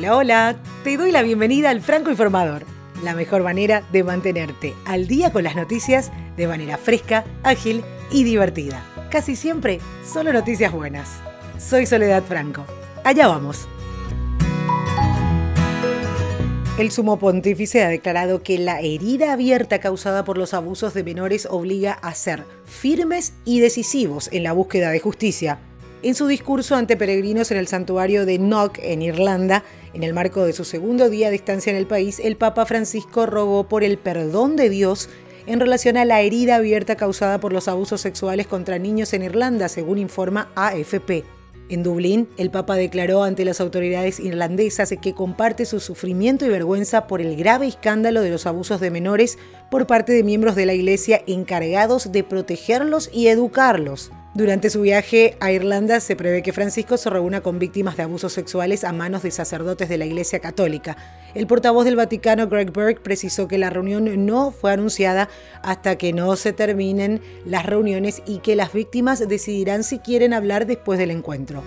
Hola, hola, te doy la bienvenida al Franco Informador, la mejor manera de mantenerte al día con las noticias de manera fresca, ágil y divertida. Casi siempre, solo noticias buenas. Soy Soledad Franco. Allá vamos. El sumo pontífice ha declarado que la herida abierta causada por los abusos de menores obliga a ser firmes y decisivos en la búsqueda de justicia en su discurso ante peregrinos en el santuario de Knock, en Irlanda, en el marco de su segundo día de estancia en el país, el Papa Francisco rogó por el perdón de Dios en relación a la herida abierta causada por los abusos sexuales contra niños en Irlanda, según informa AFP. En Dublín, el Papa declaró ante las autoridades irlandesas que comparte su sufrimiento y vergüenza por el grave escándalo de los abusos de menores por parte de miembros de la Iglesia encargados de protegerlos y educarlos. Durante su viaje a Irlanda se prevé que Francisco se reúna con víctimas de abusos sexuales a manos de sacerdotes de la Iglesia Católica. El portavoz del Vaticano, Greg Burke, precisó que la reunión no fue anunciada hasta que no se terminen las reuniones y que las víctimas decidirán si quieren hablar después del encuentro.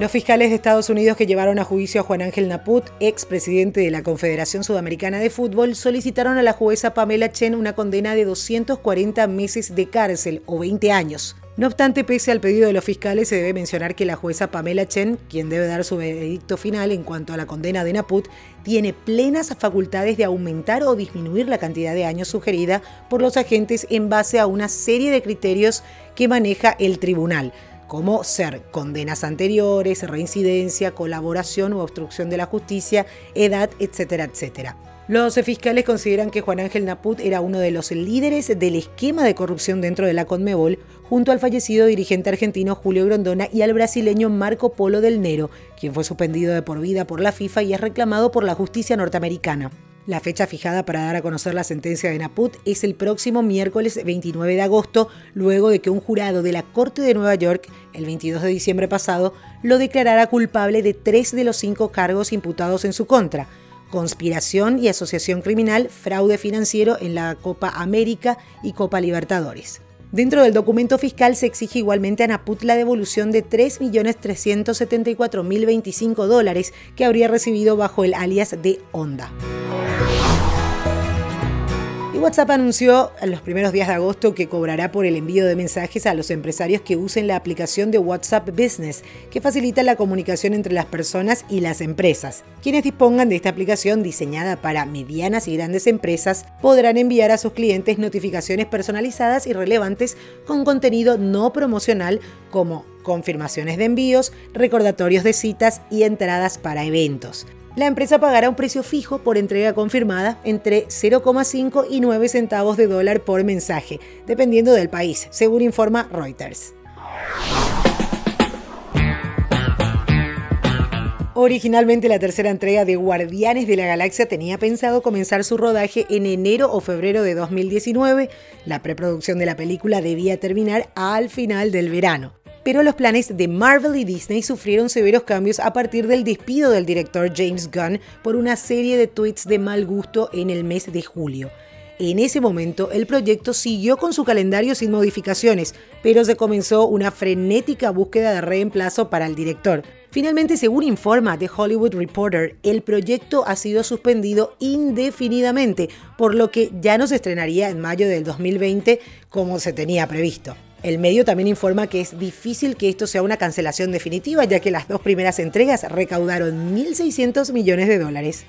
Los fiscales de Estados Unidos que llevaron a juicio a Juan Ángel Naput, ex presidente de la Confederación Sudamericana de Fútbol, solicitaron a la jueza Pamela Chen una condena de 240 meses de cárcel o 20 años. No obstante, pese al pedido de los fiscales, se debe mencionar que la jueza Pamela Chen, quien debe dar su veredicto final en cuanto a la condena de Naput, tiene plenas facultades de aumentar o disminuir la cantidad de años sugerida por los agentes en base a una serie de criterios que maneja el tribunal como ser condenas anteriores, reincidencia, colaboración o obstrucción de la justicia, edad, etcétera, etcétera. Los fiscales consideran que Juan Ángel Naput era uno de los líderes del esquema de corrupción dentro de la Conmebol, junto al fallecido dirigente argentino Julio Grondona y al brasileño Marco Polo del Nero, quien fue suspendido de por vida por la FIFA y es reclamado por la justicia norteamericana. La fecha fijada para dar a conocer la sentencia de Naput es el próximo miércoles 29 de agosto, luego de que un jurado de la Corte de Nueva York, el 22 de diciembre pasado, lo declarara culpable de tres de los cinco cargos imputados en su contra conspiración y asociación criminal, fraude financiero en la Copa América y Copa Libertadores. Dentro del documento fiscal se exige igualmente a Naput la devolución de 3.374.025 dólares que habría recibido bajo el alias de Honda. WhatsApp anunció en los primeros días de agosto que cobrará por el envío de mensajes a los empresarios que usen la aplicación de WhatsApp Business, que facilita la comunicación entre las personas y las empresas. Quienes dispongan de esta aplicación diseñada para medianas y grandes empresas podrán enviar a sus clientes notificaciones personalizadas y relevantes con contenido no promocional como confirmaciones de envíos, recordatorios de citas y entradas para eventos la empresa pagará un precio fijo por entrega confirmada entre 0,5 y 9 centavos de dólar por mensaje, dependiendo del país, según informa Reuters. Originalmente la tercera entrega de Guardianes de la Galaxia tenía pensado comenzar su rodaje en enero o febrero de 2019. La preproducción de la película debía terminar al final del verano pero los planes de Marvel y Disney sufrieron severos cambios a partir del despido del director James Gunn por una serie de tweets de mal gusto en el mes de julio. En ese momento, el proyecto siguió con su calendario sin modificaciones, pero se comenzó una frenética búsqueda de reemplazo para el director. Finalmente, según informa The Hollywood Reporter, el proyecto ha sido suspendido indefinidamente, por lo que ya no se estrenaría en mayo del 2020 como se tenía previsto. El medio también informa que es difícil que esto sea una cancelación definitiva, ya que las dos primeras entregas recaudaron 1.600 millones de dólares.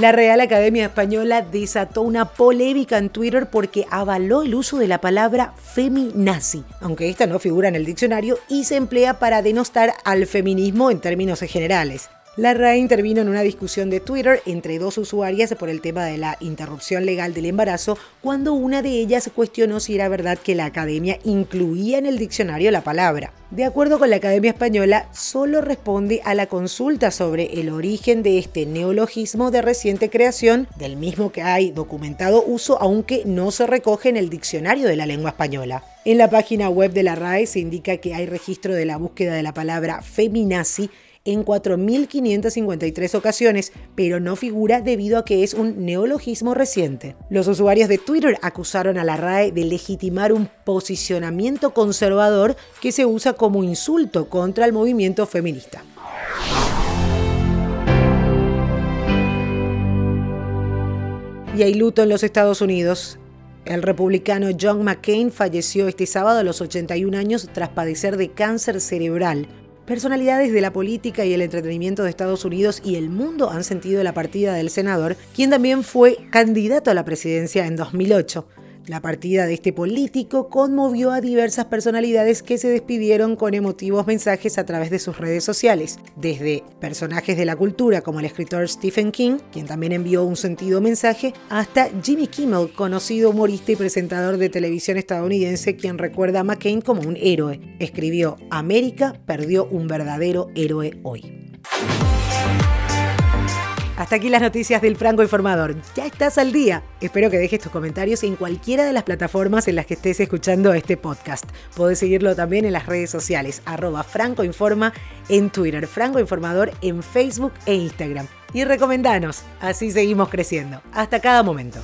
La Real Academia Española desató una polémica en Twitter porque avaló el uso de la palabra feminazi, aunque esta no figura en el diccionario y se emplea para denostar al feminismo en términos generales. La RAE intervino en una discusión de Twitter entre dos usuarias por el tema de la interrupción legal del embarazo, cuando una de ellas cuestionó si era verdad que la academia incluía en el diccionario la palabra. De acuerdo con la Academia Española, solo responde a la consulta sobre el origen de este neologismo de reciente creación, del mismo que hay documentado uso, aunque no se recoge en el diccionario de la lengua española. En la página web de la RAE se indica que hay registro de la búsqueda de la palabra feminazi en 4.553 ocasiones, pero no figura debido a que es un neologismo reciente. Los usuarios de Twitter acusaron a la RAE de legitimar un posicionamiento conservador que se usa como insulto contra el movimiento feminista. Y hay luto en los Estados Unidos. El republicano John McCain falleció este sábado a los 81 años tras padecer de cáncer cerebral. Personalidades de la política y el entretenimiento de Estados Unidos y el mundo han sentido la partida del senador, quien también fue candidato a la presidencia en 2008. La partida de este político conmovió a diversas personalidades que se despidieron con emotivos mensajes a través de sus redes sociales, desde personajes de la cultura como el escritor Stephen King, quien también envió un sentido mensaje, hasta Jimmy Kimmel, conocido humorista y presentador de televisión estadounidense, quien recuerda a McCain como un héroe. Escribió, América perdió un verdadero héroe hoy. Hasta aquí las noticias del Franco Informador. Ya estás al día. Espero que dejes tus comentarios en cualquiera de las plataformas en las que estés escuchando este podcast. Puedes seguirlo también en las redes sociales, arroba Franco Informa en Twitter, Franco Informador en Facebook e Instagram. Y recomendanos, así seguimos creciendo. Hasta cada momento.